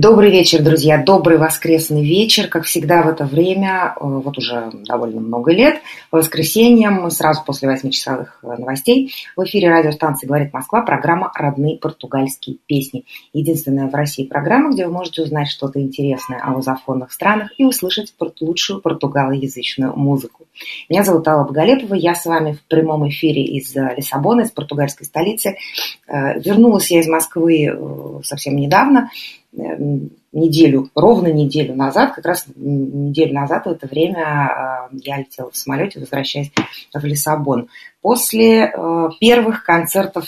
Добрый вечер, друзья, добрый воскресный вечер. Как всегда в это время, э, вот уже довольно много лет, по воскресеньям, сразу после 8-часовых э, новостей, в эфире радиостанции «Говорит Москва» программа «Родные португальские песни». Единственная в России программа, где вы можете узнать что-то интересное о лузофонных странах и услышать лучшую португалоязычную музыку. Меня зовут Алла Боголепова, я с вами в прямом эфире из э, Лиссабона, из португальской столицы. Вернулась я из Москвы совсем недавно, неделю, ровно неделю назад, как раз неделю назад в это время а, я летела в самолете, возвращаясь в Лиссабон. После э, первых концертов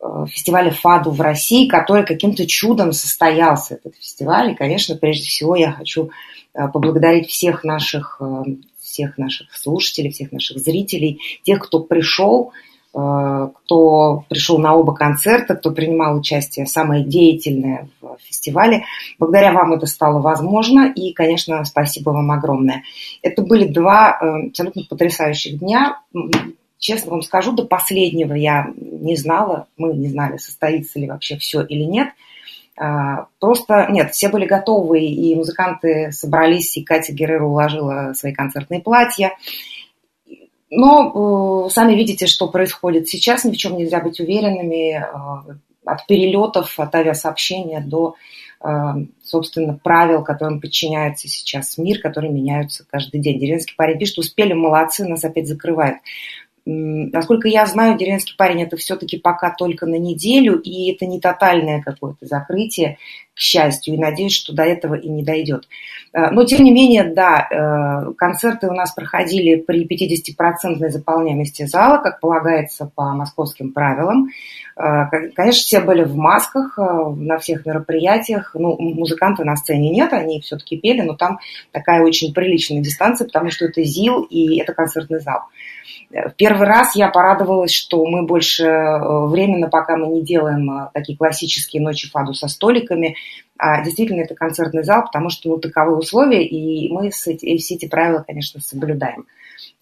э, фестиваля ФАДу в России, который каким-то чудом состоялся, этот фестиваль. И, конечно, прежде всего я хочу э, поблагодарить всех наших, всех наших слушателей, всех наших зрителей, тех, кто пришел, Э, кто пришел на оба концерта, кто принимал участие, самое деятельное в фестивале. Благодаря вам это стало возможно, и, конечно, спасибо вам огромное. Это были два э, абсолютно потрясающих дня. Честно вам скажу, до последнего я не знала, мы не знали, состоится ли вообще все или нет. А, просто, нет, все были готовы, и музыканты собрались, и Катя Геррера уложила свои концертные платья. Но э, сами видите, что происходит сейчас, ни в чем нельзя быть уверенными. Э, от перелетов, от авиасообщения до, э, собственно, правил, которым подчиняется сейчас мир, которые меняются каждый день. Деревенский парень пишет, успели, молодцы, нас опять закрывают. Насколько я знаю, деревенский парень это все-таки пока только на неделю, и это не тотальное какое-то закрытие, к счастью, и надеюсь, что до этого и не дойдет. Э, но, тем не менее, да, э, концерты у нас проходили при 50% заполняемости зала, как полагается по московским правилам. Э, конечно, все были в масках на всех мероприятиях. Ну, музыкантов на сцене нет, они все-таки пели, но там такая очень приличная дистанция, потому что это ЗИЛ и это концертный зал. В первый раз я порадовалась, что мы больше временно, пока мы не делаем такие классические ночи фаду со столиками, а действительно это концертный зал, потому что ну, таковы условия, и мы все эти правила, конечно, соблюдаем.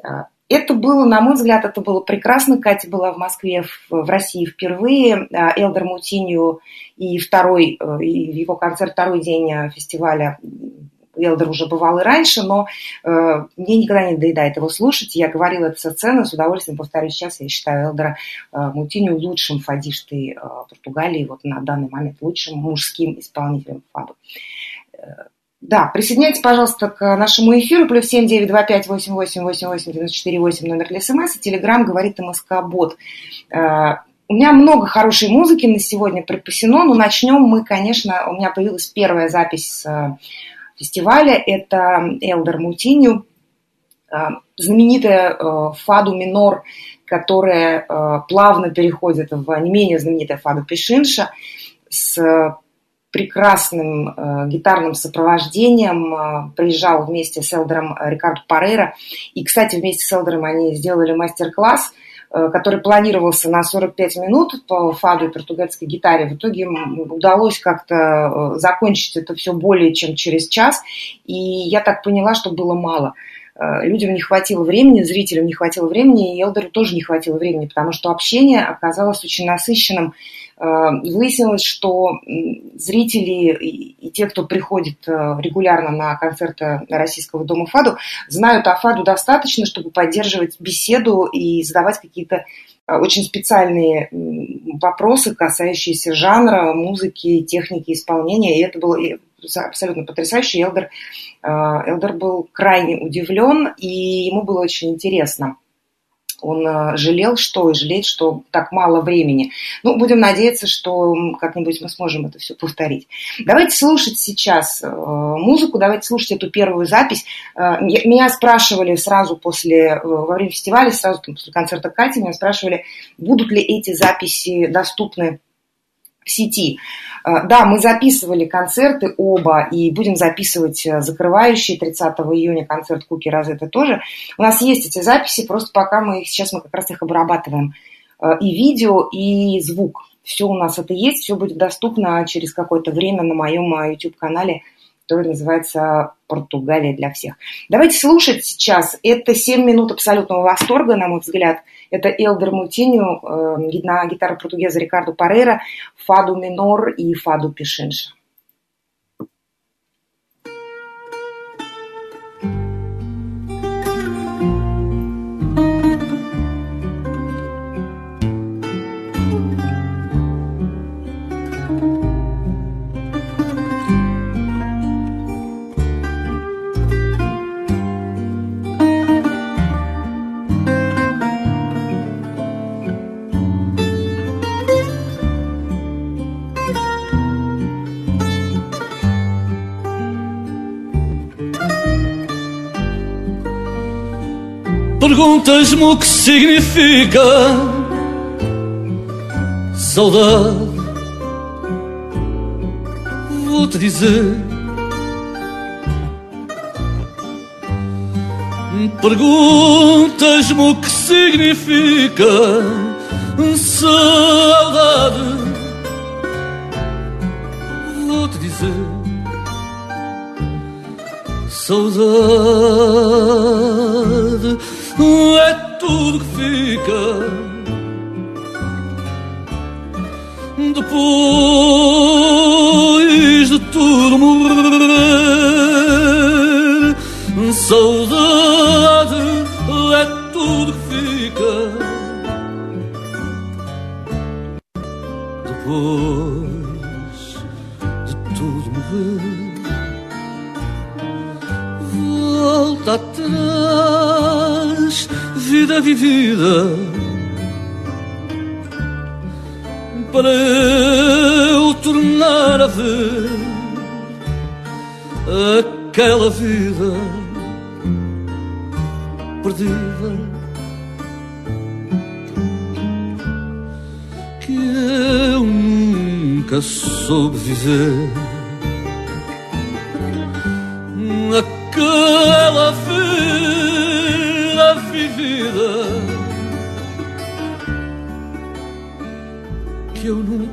Э, это было, на мой взгляд, это было прекрасно. Катя была в Москве, в, России впервые. Элдер Мутинью и второй, и его концерт, второй день фестиваля Элдер уже бывал и раньше, но э, мне никогда не доедает его слушать. Я говорила это со сцены, с удовольствием повторю сейчас. Я считаю Элдера э, Мутиню лучшим фадиштой э, Португалии, вот на данный момент лучшим мужским исполнителем фаду. Э, да, присоединяйтесь, пожалуйста, к нашему эфиру. Плюс семь девять два пять восемь восемь восемь восемь девяносто четыре восемь номер для СМС. И Телеграм говорит МСК Бот. Э, у меня много хорошей музыки на сегодня припасено, но начнем мы, конечно, у меня появилась первая запись с э, фестиваля. Это Элдер Мутинью, а, знаменитая а, фаду минор, которая а, плавно переходит в не менее знаменитая фаду Пешинша с прекрасным э, гитарным сопровождением. Приезжал вместе с Элдером Рикардо Парейра. И, кстати, вместе с Элдером они сделали мастер-класс – Э, который планировался на 45 минут по фаду и португальской гитаре, в итоге удалось как-то э, закончить это все более чем через час. И я так поняла, что было мало. Э, людям не хватило времени, зрителям не хватило времени, и Элдеру тоже не хватило времени, потому что общение оказалось очень насыщенным. Э, выяснилось, что зрители и те, кто приходит э, регулярно на концерты Российского дома ФАДу, знают о ФАДу достаточно, чтобы поддерживать беседу и задавать какие-то очень специальные вопросы, касающиеся жанра, музыки, техники исполнения. И это было абсолютно потрясающе. Элдер, э, Элдер был крайне удивлен, и ему было очень интересно. Он э, жалел, что и жалеет, что так мало времени. Ну, будем надеяться, что как-нибудь мы сможем это все повторить. Давайте слушать сейчас э, музыку, давайте слушать эту первую запись. Меня спрашивали сразу после, во время фестиваля, сразу после концерта Кати, меня спрашивали, будут ли эти записи доступны сети. Э, да, мы записывали концерты оба и будем записывать э, закрывающий 30 июня концерт Куки Розетта тоже. У нас есть эти записи, просто пока мы их, сейчас мы как раз их обрабатываем. Э, и видео, и звук. Все у нас это есть, все будет доступно через какое-то время на моем YouTube-канале который называется «Португалия для всех». Давайте слушать сейчас. Это 7 минут абсолютного восторга, на мой взгляд. Это Элдер Мутиню э, на гитару португеза Рикардо Парейра, фаду минор и фаду пишинша. O que significa saudade. Vou-te dizer. Perguntas-me o que significa saudade. Vou-te dizer. Saudade é tudo que fica depois de tudo morrer. Saudade vida vivida, para eu tornar a ver aquela vida perdida que eu nunca soube viver. Aquela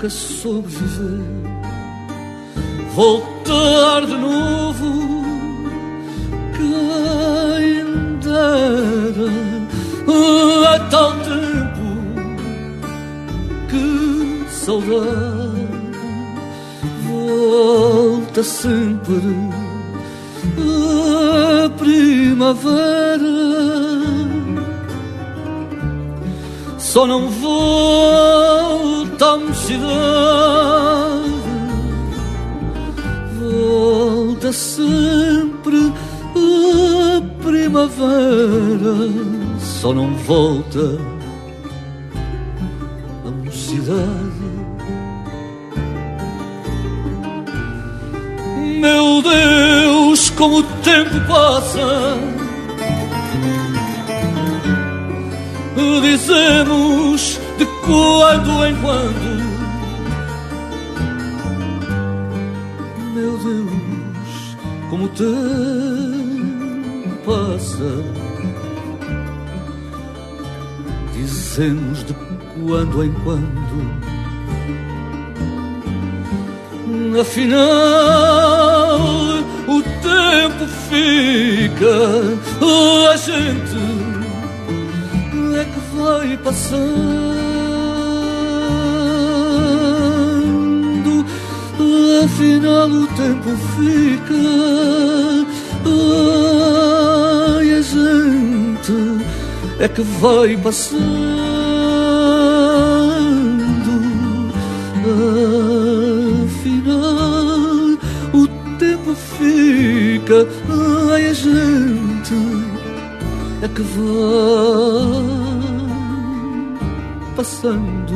nunca soube viver. Voltar de novo, quem dera a tal tempo que saudade volta sempre a primavera. Só não volta a mocidade, volta sempre a primavera. Só não volta a mocidade. Meu Deus, como o tempo passa. Dizemos quando em quando. Meu Deus, como o tempo passa. Dizemos de quando em quando. Afinal, o tempo fica, a gente é que vai passando. Afinal, o tempo fica, ai, a gente é que vai passando. Afinal, o tempo fica, ai, a gente é que vai passando.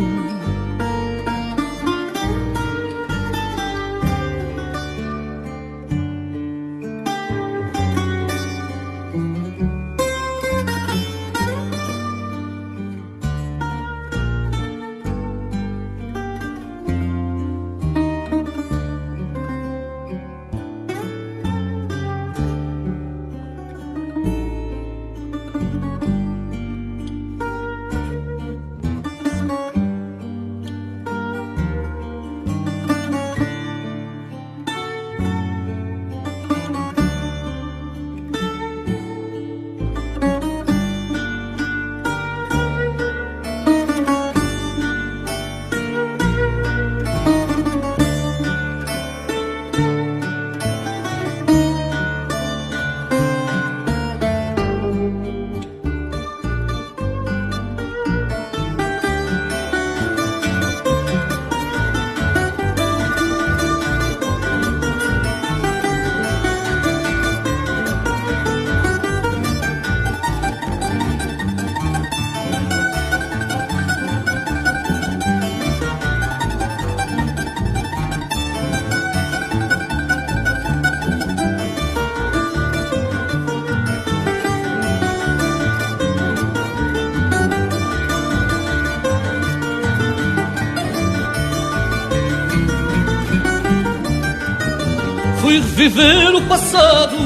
Viver o passado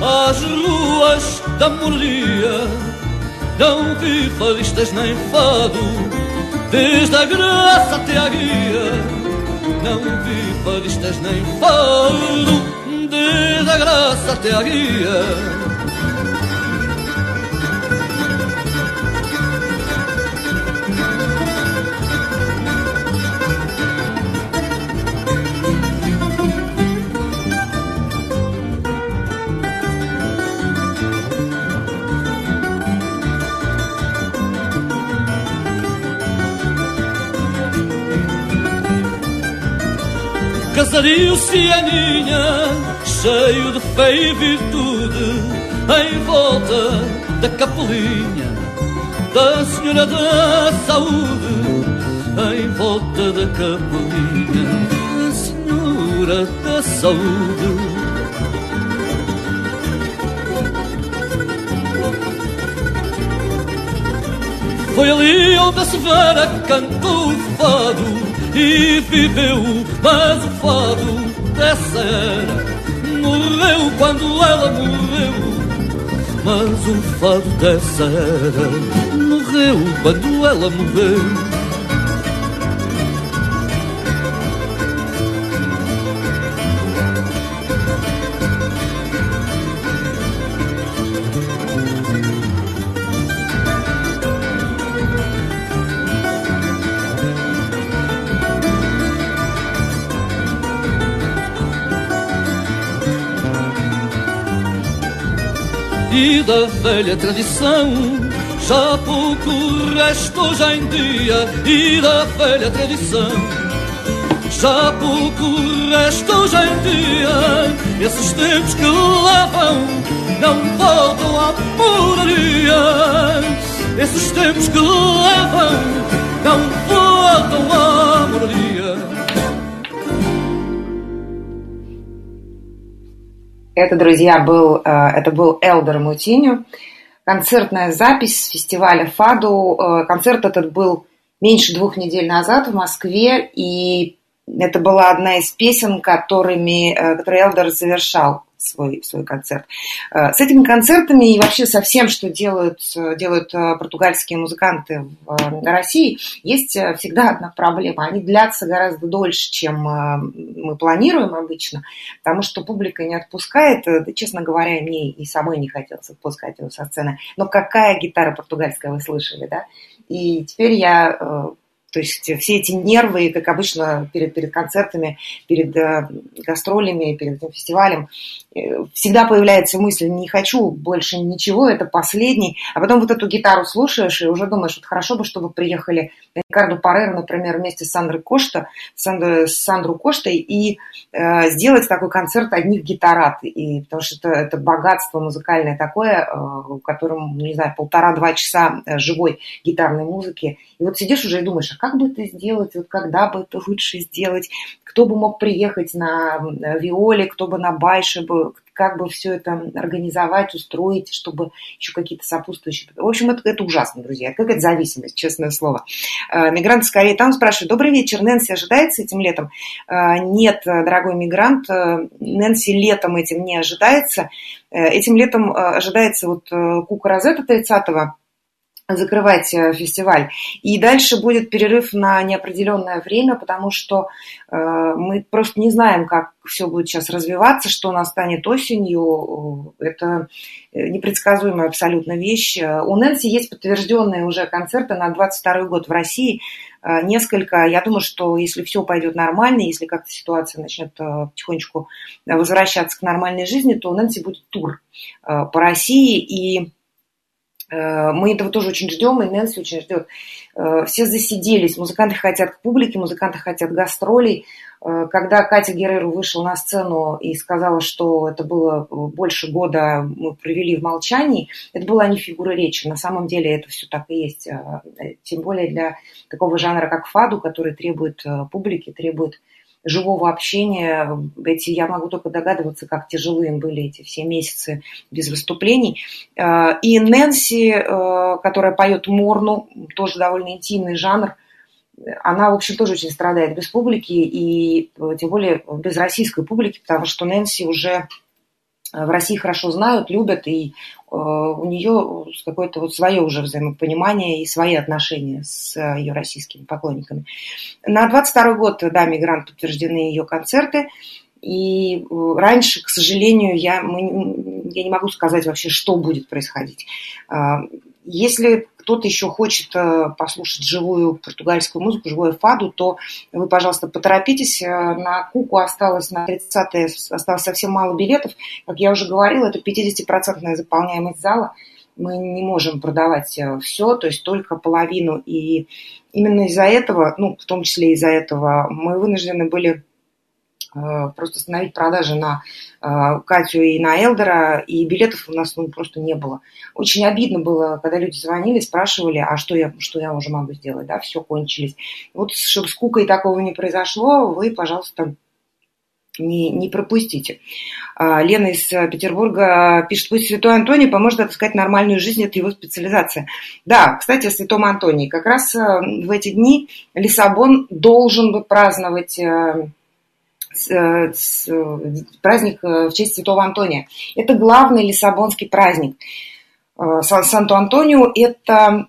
às ruas da molia. Não vi faristas nem fado, desde a graça até a guia. Não vi faristas nem fado, desde a graça até a guia. Casario Cianinha, cheio de fé e virtude, em volta da capelinha da Senhora da Saúde, em volta da capelinha da Senhora da Saúde. Foi ali onde a Severa cantou o fado e viveu, mas o fado dessa era morreu quando ela morreu. Mas o fado dessa era morreu quando ela morreu. Da velha tradição. Já pouco resto hoje em dia e da velha tradição. Já pouco resto hoje em dia, esses tempos que levam não voltam à moraria. Esses tempos que levam não voltam à moraria. Это, друзья, был, э, это был Элдер Мутиню. Концертная запись фестиваля Фаду. Э, концерт этот был меньше двух недель назад в Москве, и это была одна из песен, которыми, э, которые Элдер завершал свой, свой концерт. Э, с этими концертами и вообще со всем, что делают, делают э, португальские музыканты в э, России, есть всегда одна проблема. Они длятся гораздо дольше, чем мы планируем обычно, потому что публика не отпускает. Честно говоря, мне и самой не хотелось отпускать его со сцены. Но какая гитара португальская вы слышали, да? И теперь я то есть все эти нервы, как обычно перед, перед концертами, перед э, гастролями, перед этим фестивалем, э, всегда появляется мысль, не хочу больше ничего, это последний. А потом вот эту гитару слушаешь и уже думаешь, вот хорошо бы, чтобы приехали Рикардо Пареро, например, вместе с Сандрой Кошта, с Сандру Коштой и э, сделать такой концерт одних гитарат. И, потому что это, это богатство музыкальное такое, э, в котором, не знаю, полтора-два часа э, живой гитарной музыки. И вот сидишь уже и думаешь, как бы это сделать, вот когда бы это лучше сделать, кто бы мог приехать на виоле, кто бы на байше бы, как бы все это организовать, устроить, чтобы еще какие-то сопутствующие... В общем, это, это ужасно, друзья. Это какая-то зависимость, честное слово. Э, мигрант скорее там спрашивает. Добрый вечер. Нэнси ожидается этим летом? Э, нет, дорогой мигрант, э, Нэнси летом этим не ожидается. Этим летом ожидается вот Кука Розетта 30 закрывать э, фестиваль. И дальше будет перерыв на неопределенное время, потому что э, мы просто не знаем, как все будет сейчас развиваться, что настанет осенью. Это непредсказуемая абсолютно вещь. У Нэнси есть подтвержденные уже концерты на 22 год в России. Э, несколько. Я думаю, что если все пойдет нормально, если как-то ситуация начнет э, потихонечку возвращаться к нормальной жизни, то у Нэнси будет тур по России. И Э, мы этого тоже очень ждем, и Нэнси очень ждет. Э, все засиделись, музыканты хотят к публике, музыканты хотят гастролей. Э, когда Катя Герреру вышла на сцену и сказала, что это было больше года мы провели в молчании, это была не фигура речи. На самом деле это все так и есть. Тем более для такого жанра, как фаду, который требует публики, требует живого общения. Эти, я могу только догадываться, как тяжелые были эти все месяцы без выступлений. Э, и Нэнси, э, которая поет Морну, тоже довольно интимный жанр, она, в общем, тоже очень страдает без публики, и тем более без российской публики, потому что Нэнси уже в России хорошо знают, любят, и у нее какое-то вот свое уже взаимопонимание и свои отношения с ее российскими поклонниками. На 22 год, да, «Мигрант» подтверждены ее концерты. И раньше, к сожалению, я, мы, я не могу сказать вообще, что будет происходить. А, если кто-то еще хочет э, послушать живую португальскую музыку, живую фаду, то вы, пожалуйста, поторопитесь. Э, на Куку осталось на 30-е, осталось совсем мало билетов. Как я уже говорила, это 50% заполняемость зала. Мы не можем продавать э, все, то есть только половину. И именно из-за этого, ну, в том числе из-за этого, мы вынуждены были Э, просто остановить продажи на э, Катю и на Элдера, и билетов у нас ну, просто не было. Очень обидно было, когда люди звонили, спрашивали, а что я, что я уже могу сделать, да, все кончились. Вот, чтобы с Кукой такого не произошло, вы, пожалуйста, не, не пропустите. А, Лена из Петербурга пишет, пусть Святой Антоний поможет отыскать нормальную жизнь, это его специализация. Да, кстати, о Святом Антонии. Как раз э, в эти дни Лиссабон должен бы праздновать Э, праздник э, в честь Святого Антония. Это главный лиссабонский праздник. Э, Санто-Антонио – это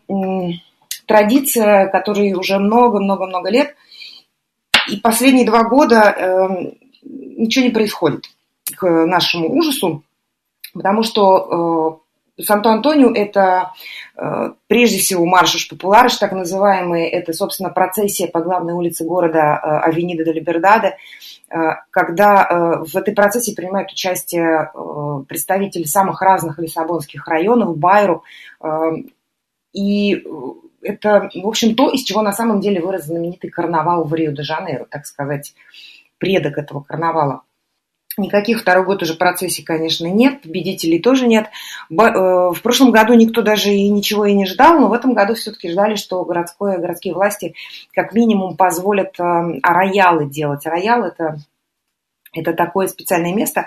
традиция, которой уже много-много-много лет. И последние два года ничего не происходит к нашему ужасу, потому что Санто-Антонио – это прежде всего марш популярыш, так называемый, это, собственно, процессия по главной улице города Авенида де Либердаде, Э, когда э, в этой процессе принимают участие э, представители самых разных лиссабонских районов, Байру, и это, в общем, то, из чего на самом деле вырос знаменитый карнавал в Рио-де-Жанейро, так сказать, предок этого карнавала. Никаких второй год уже процессий, конечно, нет, победителей тоже нет. Э, в прошлом году никто даже и ничего и не ждал, но в этом году все-таки ждали, что городское, городские власти как минимум позволят э, роялы делать. Роял – это это такое специальное место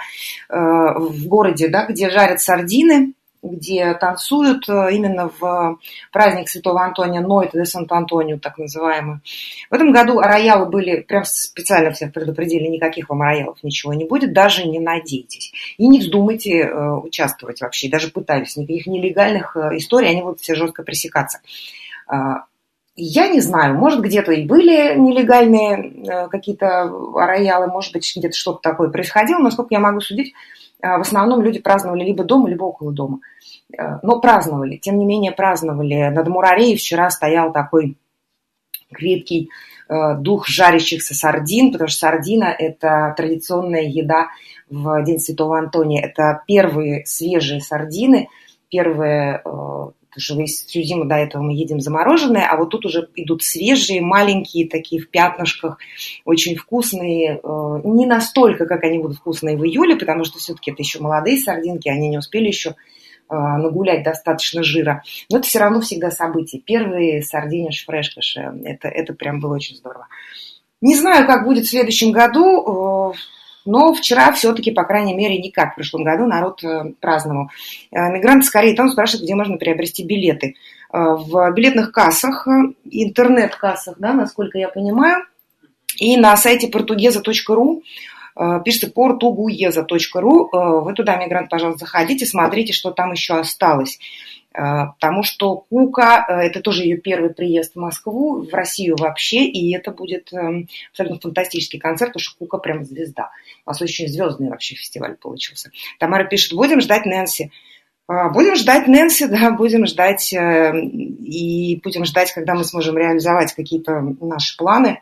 э, в городе, да, где жарят сардины, где танцуют э, именно в праздник Святого Антония, Нойта де Санто-Антонио, так называемый. В этом году роялы были, прям специально всех предупредили, никаких вам роялов ничего не будет, даже не надейтесь. И не вздумайте э, участвовать вообще, даже пытались. Никаких нелегальных э, историй, они будут все жестко пресекаться. Я не знаю, может, где-то и были нелегальные какие-то роялы, может быть, где-то что-то такое происходило, но, сколько я могу судить, в основном люди праздновали либо дома, либо около дома. Э, но праздновали, тем не менее праздновали. Над Мурареей вчера стоял такой крепкий э, дух жарящихся сардин, потому что сардина – это традиционная еда в День Святого Антония. Это первые свежие сардины, первые, э, что весь, всю зиму до этого мы едим замороженные, а вот тут уже идут свежие, маленькие, такие в пятнышках, очень вкусные. Не настолько, как они будут вкусные в июле, потому что все-таки это еще молодые сардинки, они не успели еще а, нагулять достаточно жира. Но это все равно всегда событие. Первые сардиниш фрешкаш, это, это прям было очень здорово. Не знаю, как будет в следующем году, э, но вчера все-таки, по крайней мере, не как в прошлом году народ э, праздновал. Э, мигранты скорее там спрашивают, где можно приобрести билеты. В билетных кассах, интернет-кассах, да, насколько я понимаю, и на сайте portuguesa.ru Э, пишется portuguesa.ru. Э, вы туда, мигрант, пожалуйста, заходите, смотрите, что там еще осталось. Э, потому что Кука, это тоже ее первый приезд в Москву, в Россию вообще, и это будет абсолютно фантастический концерт, потому что Кука прям звезда. У нас очень звездный вообще фестиваль получился. Тамара пишет, будем ждать Нэнси. Будем ждать Нэнси, да, будем ждать и будем ждать, когда мы сможем реализовать какие-то наши планы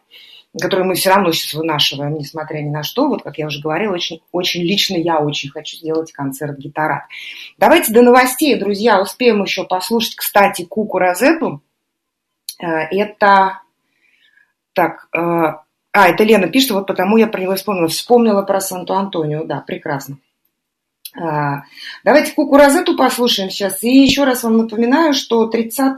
которые мы все равно сейчас вынашиваем, несмотря ни на что. Вот, как я уже говорила, очень, очень лично я очень хочу сделать концерт гитарат. Давайте до новостей, друзья, успеем еще послушать, кстати, Куку Розету. Э, это... Так, э, а, это Лена пишет, вот потому я про него вспомнила. Вспомнила про Санту-Антонио, да, прекрасно. Э, давайте Куку Розету послушаем сейчас. И еще раз вам напоминаю, что 30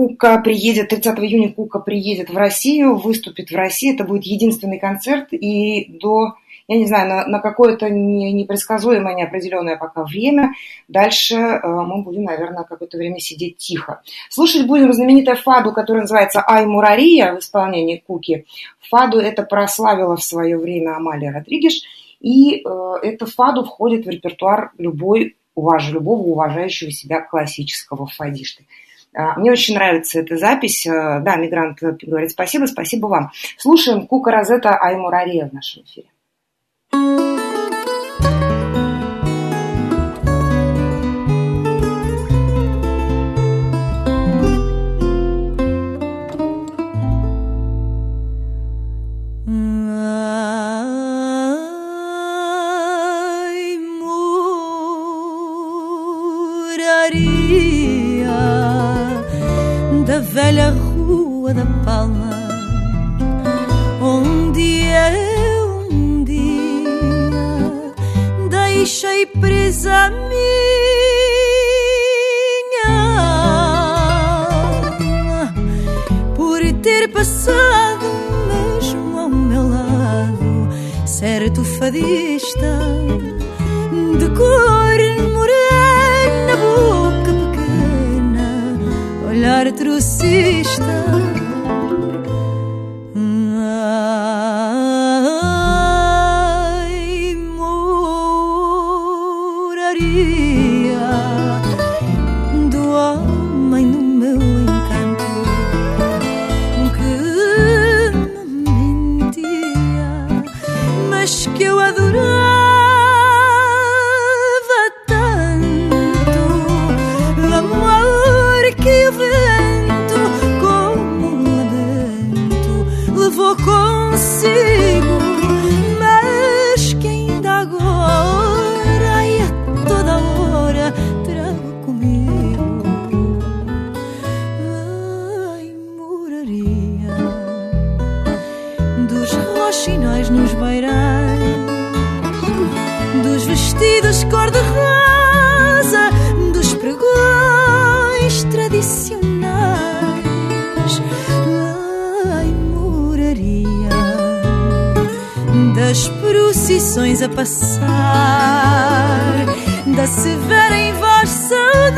Кука приедет, 30 июня Кука приедет в Россию, выступит в России. Это будет единственный концерт. И до я не знаю, на, на какое-то непредсказуемое, неопределенное пока время. Дальше э, мы будем, наверное, какое-то время сидеть тихо. Слушать будем знаменитую фаду, которая называется «Ай Мурария» в исполнении Куки. Фаду это прославила в свое время Амалия Родригеш. И э, эта фаду входит в репертуар любой, уваж, любого уважающего себя классического фадишты. А, мне очень нравится эта запись. Э, да, мигрант говорит спасибо, спасибо вам. Слушаем Кука Розета Аймурария в нашем эфире. Velha rua da Palma, onde eu um dia deixei presa a minha por ter passado mesmo ao meu lado, certo fadista de cor Artrucis dos vestidos cor-de-rosa, dos pregões tradicionais. Ai, moraria das procissões a passar, da severa em voz saudosa,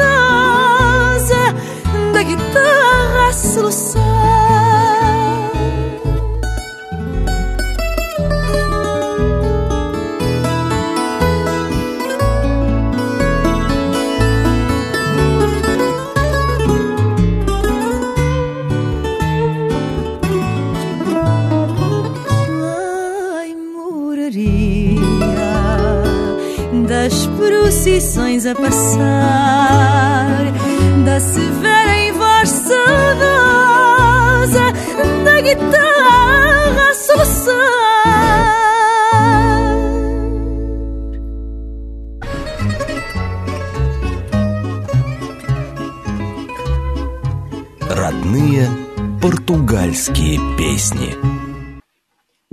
da guitarra a soluçar. Procissões a passar, da severa em voz saudosa, da guitarra a soluçar. Родные португальские песни.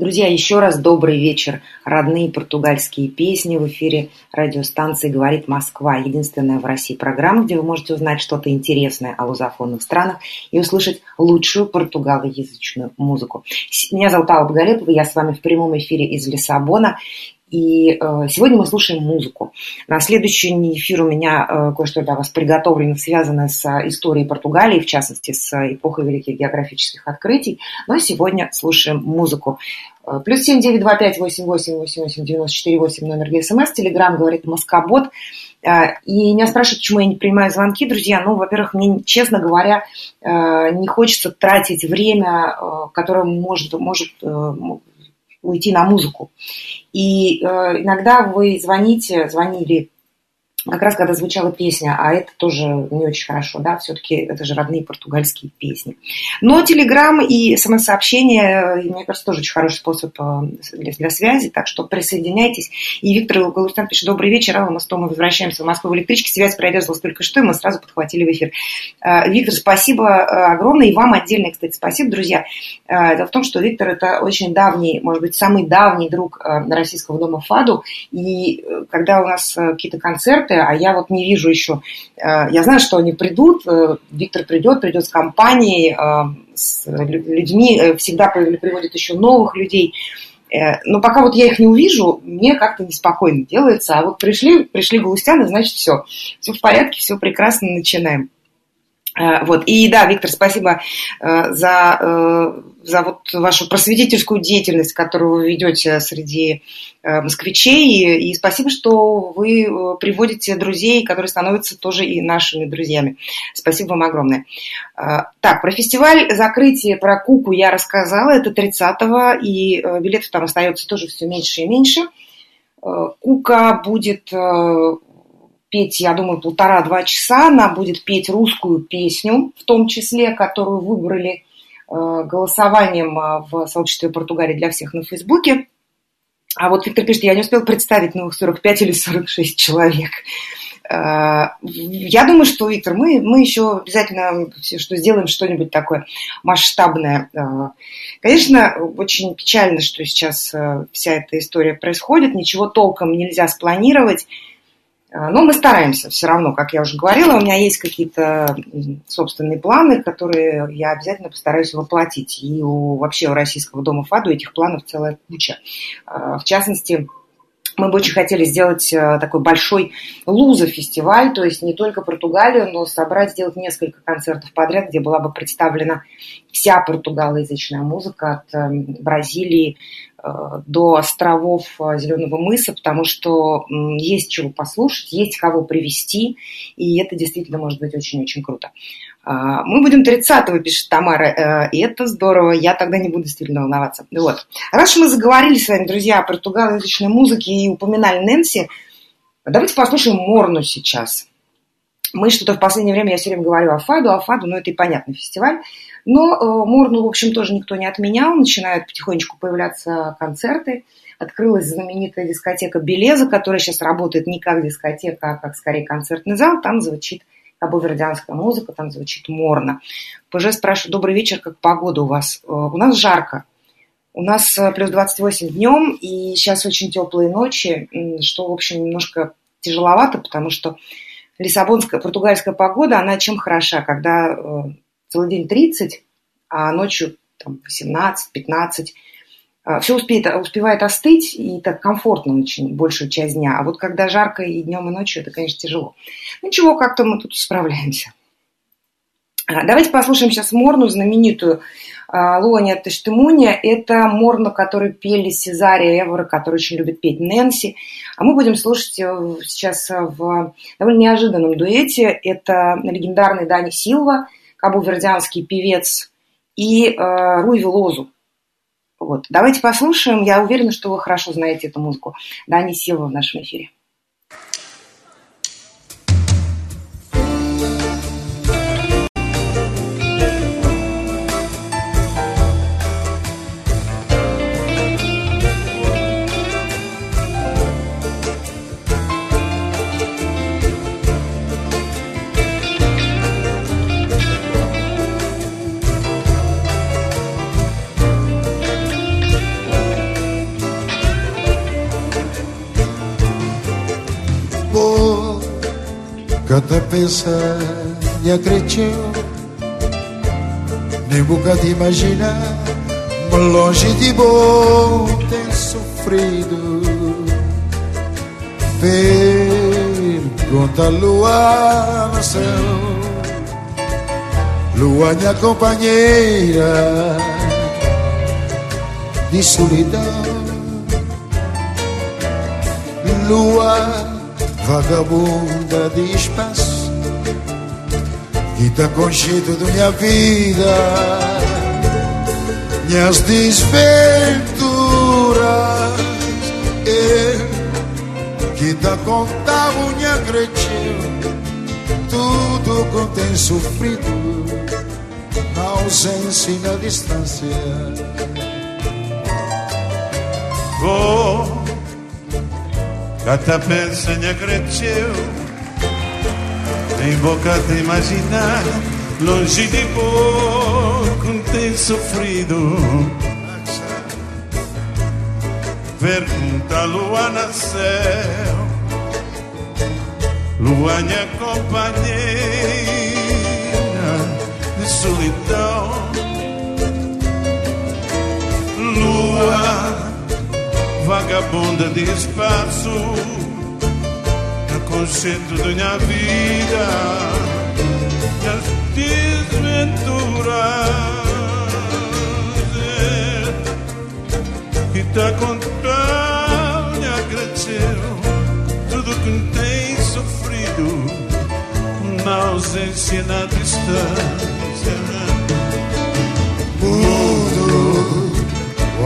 Друзья, еще раз добрый вечер. Родные португальские песни в эфире радиостанции «Говорит Москва». Единственная в России программа, где вы можете узнать что-то интересное о лузофонных странах и услышать лучшую португалоязычную музыку. Меня зовут Алла Боголепова, я с вами в прямом эфире из Лиссабона. И э, сегодня мы слушаем музыку. На следующий эфир у меня э, кое-что для вас приготовлено, связанное с э, историей Португалии, в частности, с эпохой великих географических открытий. Но сегодня слушаем музыку. Э, плюс семь девять два пять восемь восемь восемь восемь девяносто четыре восемь номер для СМС. Телеграмм говорит Москобот. Э, и меня спрашивают, почему я не принимаю звонки, друзья. Ну, во-первых, мне, честно говоря, не хочется тратить время, которое может, может уйти на музыку. И э, иногда вы звоните, звонили как раз когда звучала песня, а это тоже не очень хорошо, да, все-таки это же родные португальские песни. Но Телеграм и смс-сообщения, мне кажется, тоже очень хороший способ э, для, для связи, так что присоединяйтесь. И Виктор Галустян пишет, добрый вечер, а мы с Томой возвращаемся в Москву в электричке, связь прорезалась только что, и мы сразу подхватили в эфир. Э, Виктор, спасибо э, огромное, и вам отдельное, кстати, спасибо, друзья. Дело в том, что Виктор это очень давний, может быть, самый давний друг российского дома ФАДу, и когда у нас какие-то концерты, а я вот не вижу еще. Э, я знаю, что они придут, э, Виктор придет, придет с компанией, э, с людьми, всегда приводит еще новых людей. Но пока вот я их не увижу, мне как-то неспокойно делается. А вот пришли, пришли галустяны, значит, все. Все в порядке, все прекрасно, начинаем. Э, вот. И да, Виктор, спасибо э, за, за вот вашу просветительскую деятельность, которую вы ведете среди москвичей. И спасибо, что вы приводите друзей, которые становятся тоже и нашими друзьями. Спасибо вам огромное. Так, про фестиваль закрытие, про Куку я рассказала. Это 30-го, и билетов там остается тоже все меньше и меньше. Кука будет петь, я думаю, полтора-два часа. Она будет петь русскую песню, в том числе, которую выбрали э, голосованием э, в сообществе Португалии для всех на Фейсбуке. А вот Виктор пишет, я не успел представить новых 45 или 46 человек. Э, я думаю, что, Виктор, мы, мы еще обязательно что сделаем что-нибудь такое масштабное. Конечно, очень печально, что сейчас вся эта история происходит. Ничего толком нельзя спланировать. А, но мы стараемся все равно, как я уже говорила, у меня есть какие-то собственные планы, которые я обязательно постараюсь воплотить. И у, вообще у Российского дома ФАДу этих планов целая куча. А, в частности, мы бы очень хотели сделать а, такой большой луза-фестиваль, то есть не только Португалию, но собрать, сделать несколько концертов подряд, где была бы представлена вся португалоязычная музыка от Бразилии Э, до островов э, Зеленого мыса, потому что есть чего послушать, есть кого привести, и это действительно может быть очень-очень круто. А, мы будем 30-го, пишет Тамара, э, и это здорово, я тогда не буду сильно волноваться. Вот. Раз мы заговорили с вами, друзья, о португалоязычной музыке и упоминали Нэнси, давайте послушаем Морну сейчас. Мы что-то в последнее время, я все время говорю о Фаду, о Фаду, но это и понятный фестиваль. Но э, Морну, в общем, тоже никто не отменял. Начинают потихонечку появляться концерты. Открылась знаменитая дискотека Белеза, которая сейчас работает не как дискотека, а как скорее концертный зал. Там звучит кабовердианская музыка, там звучит Морна. ПЖ спрашивает, добрый вечер, как погода у вас? Э, у нас жарко. У нас э, плюс 28 днем, и сейчас очень теплые ночи, что, в общем, немножко тяжеловато, потому что лиссабонская, португальская погода, она чем хороша, когда целый день 30, а ночью там, 18, 15. Все успеет, успевает остыть, и так комфортно очень большую часть дня. А вот когда жарко и днем, и ночью, это, конечно, тяжело. Ничего, как-то мы тут справляемся. А, давайте послушаем сейчас Морну, знаменитую а, Луания Тештемуния. Это Морна, который пели Сезария Эвора, который очень любит петь Нэнси. А мы будем слушать э, сейчас в довольно неожиданном дуэте. Это легендарный Дани Силва – кабувердианский певец, и э, Руй Велозу. Вот. Давайте послушаем. Я уверена, что вы хорошо знаете эту музыку. Дани Силва в нашем эфире. E acreditou Nem bocado imagina Mas longe de bom tem sofrido. Pergunta a lua no céu Lua minha companheira De solidão. Lua vagabunda de espaço que tá com jeito da minha vida, minhas desventuras, eu que tá contando minha cretinho, tudo com tem sofrido, na ausência e na distância. Vou Pensenha cresceu Em boca de imaginar Longe de pouco tem sofrido. Pergunta a lua nasceu Lua minha companheira de solidão. Lua vagabunda de espaço conceito da minha vida as desventuras. Que tá contando e agradeceu tudo que tem sofrido na ausência na distância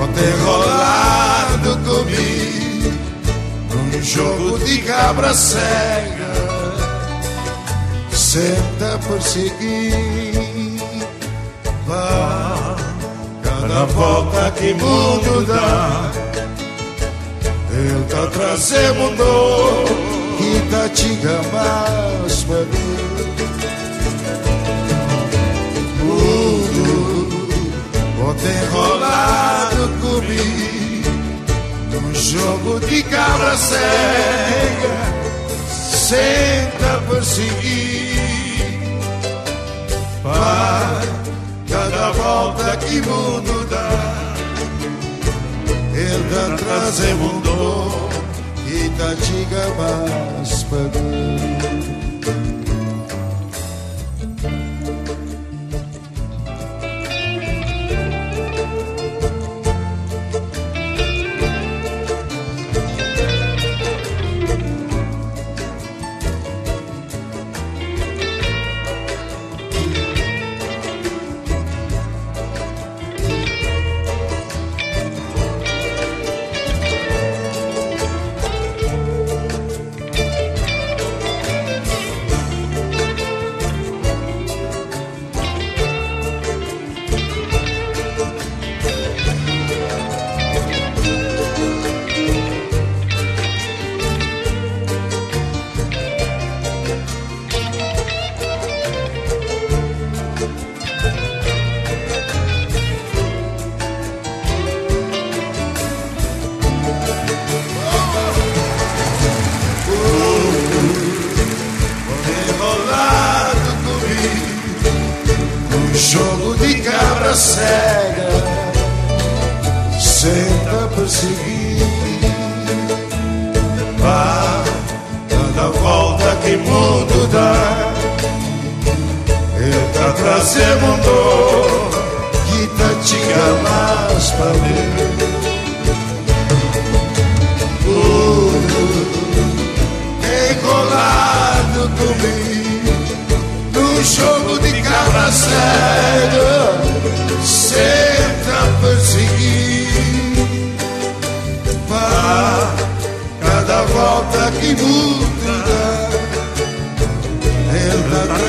ontem rolado comigo jogo de cabra cega. Senta perseguir Vá Cada volta que mundo dá tá trazendo dor Que tá te mais Ontem rolado comigo jogo de cabra cega senta perseguir para cada volta que mundo dá dá trazer mundo e tá diga mais para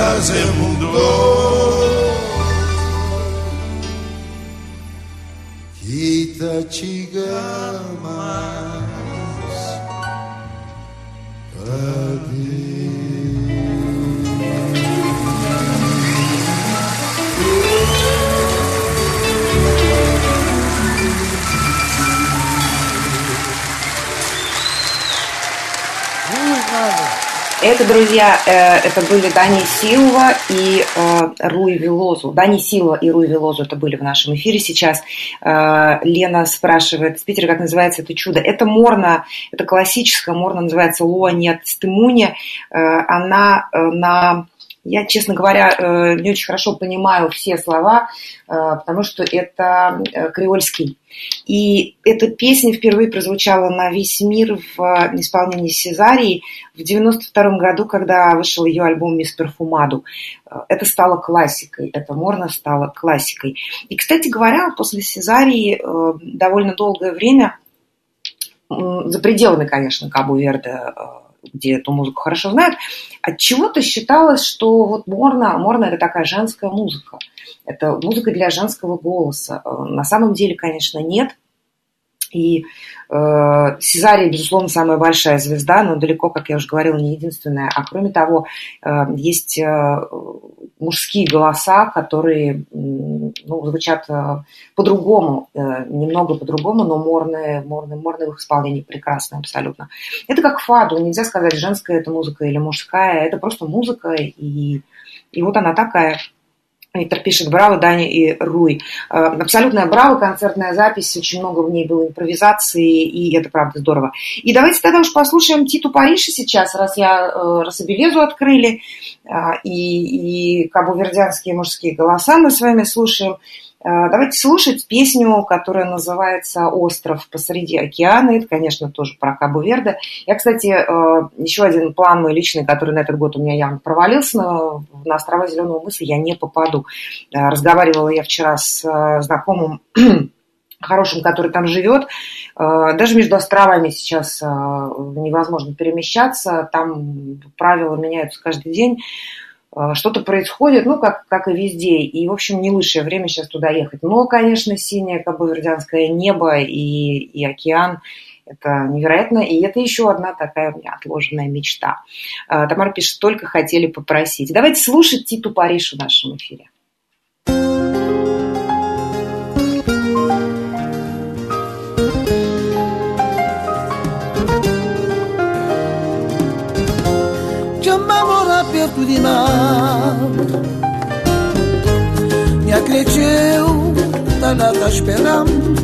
Fazer mundo. Это, друзья, э, это были Дани Силва и э, Руи Велозу. Дани Силва и Руи Велозу это были в нашем эфире сейчас. Э, Лена спрашивает, с Питера, как называется это чудо? Это Морна, это классическая Морна, называется Луа нет стымуни. Она на я, честно говоря, э, не очень хорошо понимаю все слова, э, потому что это э, креольский. И эта песня впервые прозвучала на весь мир в исполнении Сезарии в 92 году, когда вышел ее альбом «Мисс Перфумаду». Это стало классикой, это Морна стало классикой. И, кстати говоря, после Сезарии довольно долгое время, за пределами, конечно, Кабу-Верде, где эту музыку хорошо знают, от чего-то считалось, что вот Морна, Морна это такая женская музыка. Это музыка для женского голоса. Э, на самом деле, конечно, нет. И э, Сезарий, безусловно, самая большая звезда, но далеко, как я уже говорила, не единственная. А кроме того, э, есть э, мужские голоса, которые ну, звучат э, по-другому, э, немного по-другому, но морные, морные, морные в их исполнении прекрасные абсолютно. Это как фаду, нельзя сказать, женская это музыка или мужская, это просто музыка, и, и вот она такая. Виктор пишет «Браво, Даня и Руй». Э, Абсолютная браво, концертная запись, очень много в ней было импровизации, и это правда здорово. И давайте тогда уж послушаем Титу Париша сейчас, раз я э, Рособелезу открыли, э, и, и кабувердянские мужские голоса мы с вами слушаем. Э, давайте слушать песню, которая называется «Остров посреди океана». Это, конечно, тоже про Кабу-Верде. Я, кстати, э, еще один план мой личный, который на этот год у меня явно провалился, но на острова Зеленого мыса я не попаду. Э, разговаривала я вчера с знакомым хорошим, который там живет. Даже между островами сейчас невозможно перемещаться, там правила меняются каждый день. А, что-то происходит, ну, как, как и везде. И, в общем, не лучшее время сейчас туда ехать. Но, конечно, синее кабовердянское небо и, и океан – это невероятно. И это еще одна такая у меня отложенная мечта. А, Тамара пишет, только хотели попросить. Давайте слушать Титу Париж в нашем эфире. certo de nada. Neanche eu tá nada esperando.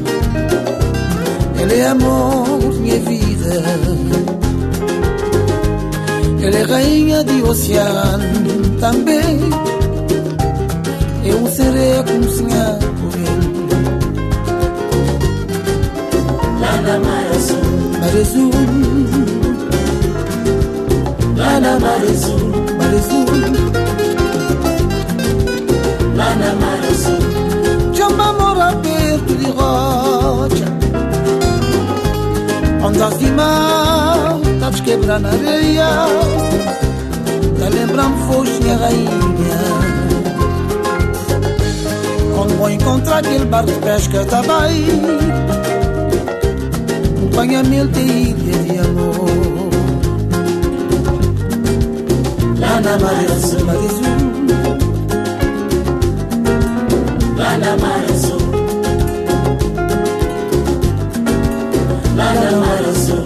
Ele é amor, minha vida. Ele é rainha de oceano também. Eu serei a senhor por ele. Lana Marezu. Marezu. Lana Marezu. Azul Lá na Mar Azul Mar Azul Lá na Mar Azul Chama mora perto de rocha Ondas de mar Tá quebrar na areia Tá lembrando foste minha rainha Quando vou encontrar aquele barco de pesca tá bem Acompanha-me de ilha de amor Lana mara suma dizu Lana mara su Lana mara su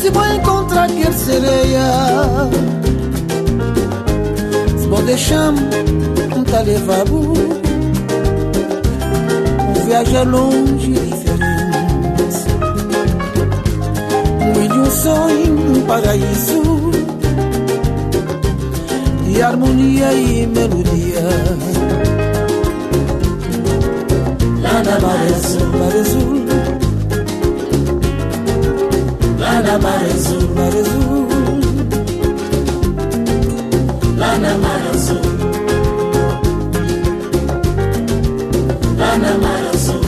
Se vou encontrar quer sereia Se vou deixar um talevabu, Um viajar longe Milho, um sonho, um paraíso De harmonia e melodia Lá na Mar Azul Mar azul, Lá na Mar Azul mar azul. Lá na Mar Azul. Lá na Mar Azul.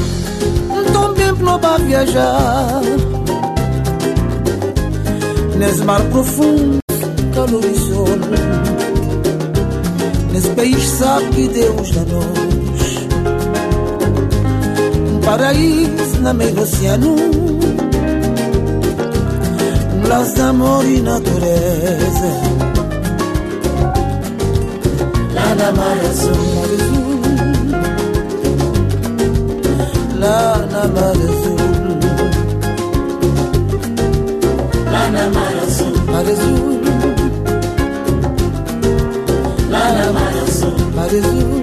Então bem para viajar Nesse mar profundo, calor e sol Nesse país sabe que Deus dá-nos Um paraíso na meio do oceano Um laço de amor e natureza Lá na Mar azul Lá na mar azul Parezu.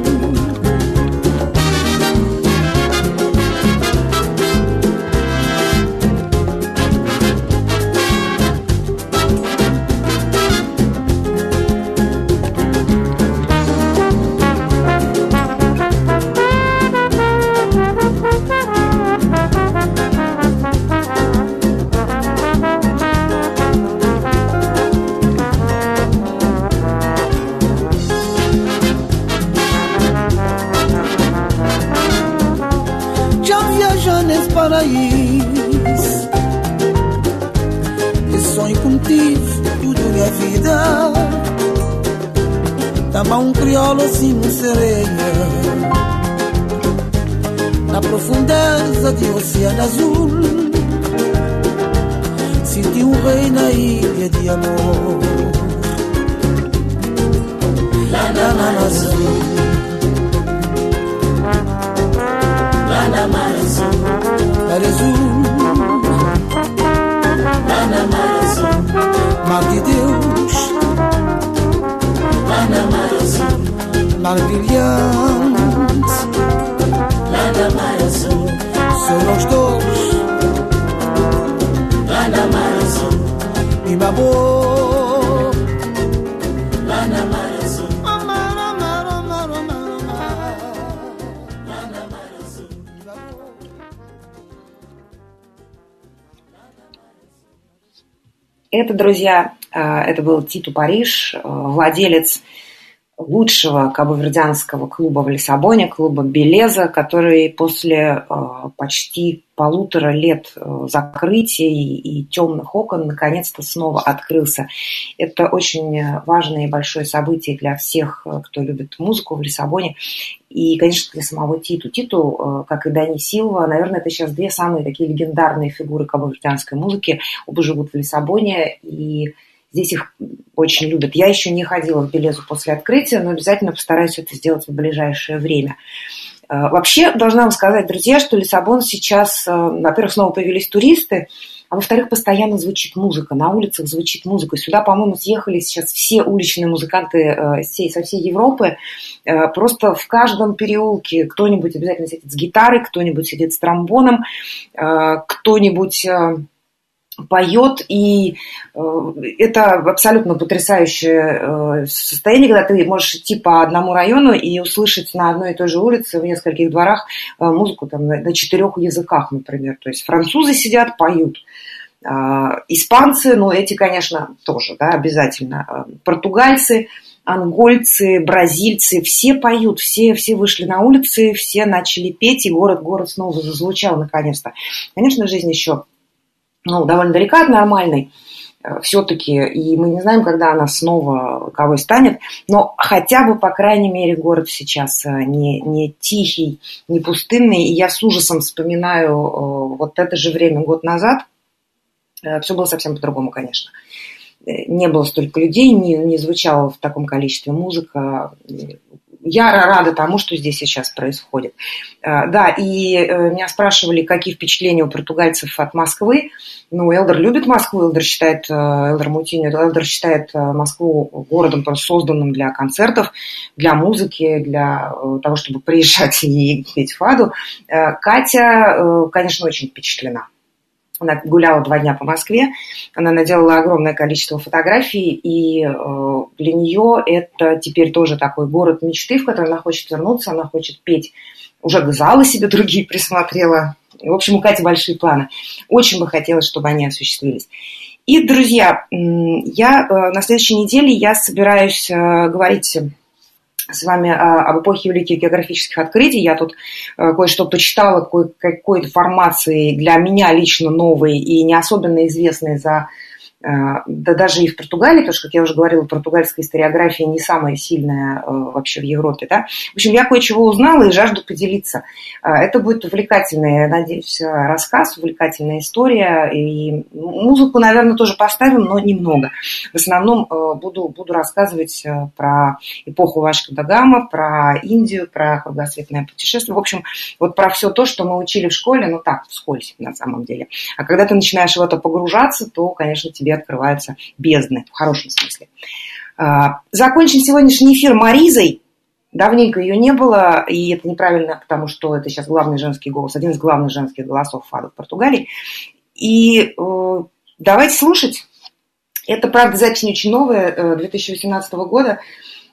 Nesse paraíso E sonho contigo tudo minha vida Tama um crioulo assim um sereia Na profundeza de oceano azul Senti um rei na ilha de amor Lá na Lá na Mana Marazu, Marazu, Mana Marazu, Mar de Deus, Mana Marazu, Mar brilhante, Mana Marazu, somos dois, Mana Marazu, e Mabor. Это, друзья, э, это был Титу Париж, э, владелец лучшего кабовердянского клуба в Лиссабоне, клуба Белеза, который после э, почти полутора лет э, закрытия и, темных окон наконец-то снова открылся. Это очень важное и большое событие для всех, э, кто любит музыку в Лиссабоне. И, конечно, для самого Титу. Титу, как и Дани Силва, наверное, это сейчас две самые такие легендарные фигуры кабовердянской музыки. Оба живут в Лиссабоне, и Здесь их очень любят. Я еще не ходила в Белезу после открытия, но обязательно постараюсь это сделать в ближайшее время. Э, Вообще, должна вам сказать, друзья, что Лиссабон сейчас, э, во-первых, снова появились туристы, а во-вторых, постоянно звучит музыка, на улицах звучит музыка. Сюда, по-моему, съехали сейчас все уличные музыканты э, со всей Европы. Э, Просто в каждом переулке кто-нибудь обязательно сидит с гитарой, кто-нибудь сидит с тромбоном, кто-нибудь поет, и э, это абсолютно потрясающее э, состояние, когда ты можешь идти по одному району и услышать на одной и той же улице в нескольких дворах э, музыку там, на, четырех языках, например. То есть французы сидят, поют, а, испанцы, ну эти, конечно, тоже, да, обязательно, А, португальцы, ангольцы, бразильцы, все поют, все, все вышли на улицы, все начали петь, и город, город снова зазвучал наконец-то. Конечно, жизнь еще ну, довольно далека от нормальной все-таки, и мы не знаем, когда она снова кого станет, но хотя бы, по крайней мере, город сейчас э, не, не тихий, не пустынный, и я с ужасом вспоминаю э, вот это же время год назад, все было совсем по-другому, конечно. Э, Не было столько людей, не, не звучала в таком количестве музыка. Я рада тому, что здесь сейчас происходит. Э, Да, и э, меня спрашивали, какие впечатления у португальцев от Москвы. Ну, Элдер любит Москву, Элдер считает, э, Элдер Мутини, Элдер считает Москву городом, созданным для концертов, для музыки, для того, чтобы приезжать и петь фаду. Катя, конечно, очень впечатлена. Она гуляла два дня по Москве, она наделала огромное количество фотографий, и э, для нее это теперь тоже такой город мечты, в который она хочет вернуться, она хочет петь. Уже залы себе другие присмотрела. В общем, у Кати большие планы. Очень бы хотелось, чтобы они осуществились. И, друзья, я э, на следующей неделе я собираюсь э, говорить с вами а, об эпохе великих географических открытий. Я тут э, кое-что почитала, кое- какой информации для меня лично новой и не особенно известной за да даже и в Португалии, потому что, как я уже говорила, португальская историография не самая сильная э, вообще в Европе. Да? В общем, я кое-чего узнала и жажду поделиться. Э, Это будет увлекательный, я надеюсь, э, рассказ, увлекательная история. И музыку, наверное, тоже поставим, но немного. В основном э, буду, буду рассказывать э, про эпоху Вашка да Гама, про Индию, про кругосветное путешествие. В общем, вот про все то, что мы учили в школе, ну так, вскользь на самом деле. А когда ты начинаешь в это погружаться, то, конечно, тебе открываются бездны, в хорошем смысле. А, Закончим сегодняшний эфир Маризой. Давненько ее не было, и это неправильно, потому что это сейчас главный женский голос, один из главных женских голосов фада в Португалии. И э, давайте слушать. Это, правда, запись не очень новая, э, 2018 года,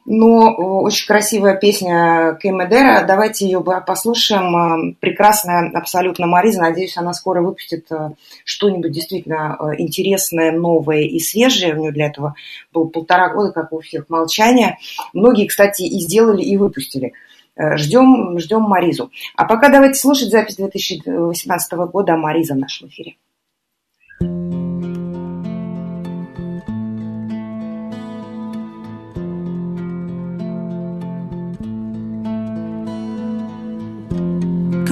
но э, очень красивая песня Кей Медера. Давайте ее послушаем. Э, Прекрасная абсолютно Мариза. Надеюсь, она скоро выпустит э, что-нибудь действительно э, интересное, новое и свежее. У нее для этого было полтора года, как у всех, молчания. Многие, кстати, и сделали, и выпустили. Ждем, ждем Маризу. А пока давайте слушать запись 2018 года Мариза в нашем эфире. que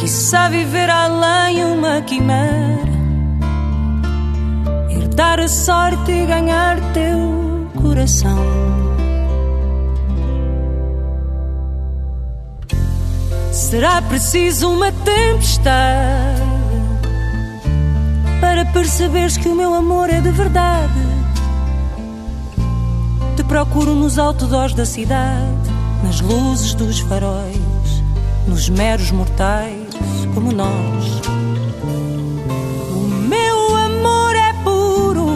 Quiçá viver além uma quimera, herdar a sorte e ganhar teu coração. Será preciso uma tempestade para perceberes que o meu amor é de verdade. Te procuro nos outdoors da cidade, nas luzes dos faróis, nos meros mortais como nós. O meu amor é puro,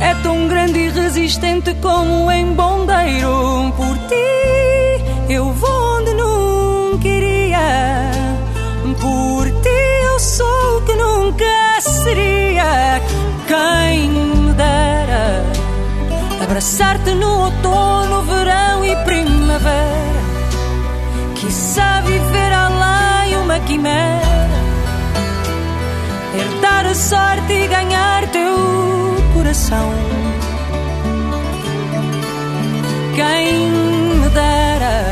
é tão grande e resistente como em bondeiro. Por ti eu vou onde nunca iria, por ti eu sou o que nunca seria. Quem me dera abraçar-te no outono, verão e primavera. Quiçá viver além uma quimera, herdar a sorte e ganhar teu coração. Quem me dera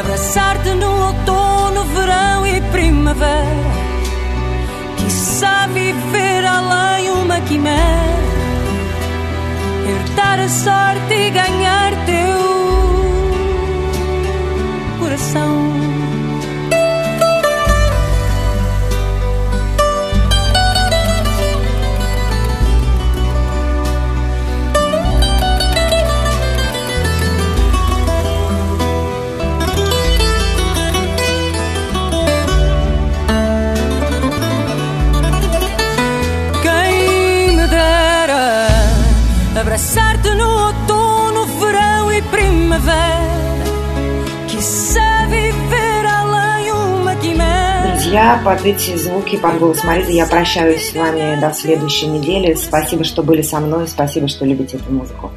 abraçar-te no outono, verão e primavera. Quiçá viver além uma quimera, herdar a sorte e ganhar teu coração. Друзья, под эти звуки, под голос Маризы я прощаюсь с вами до следующей недели. Спасибо, что были со мной, спасибо, что любите эту музыку.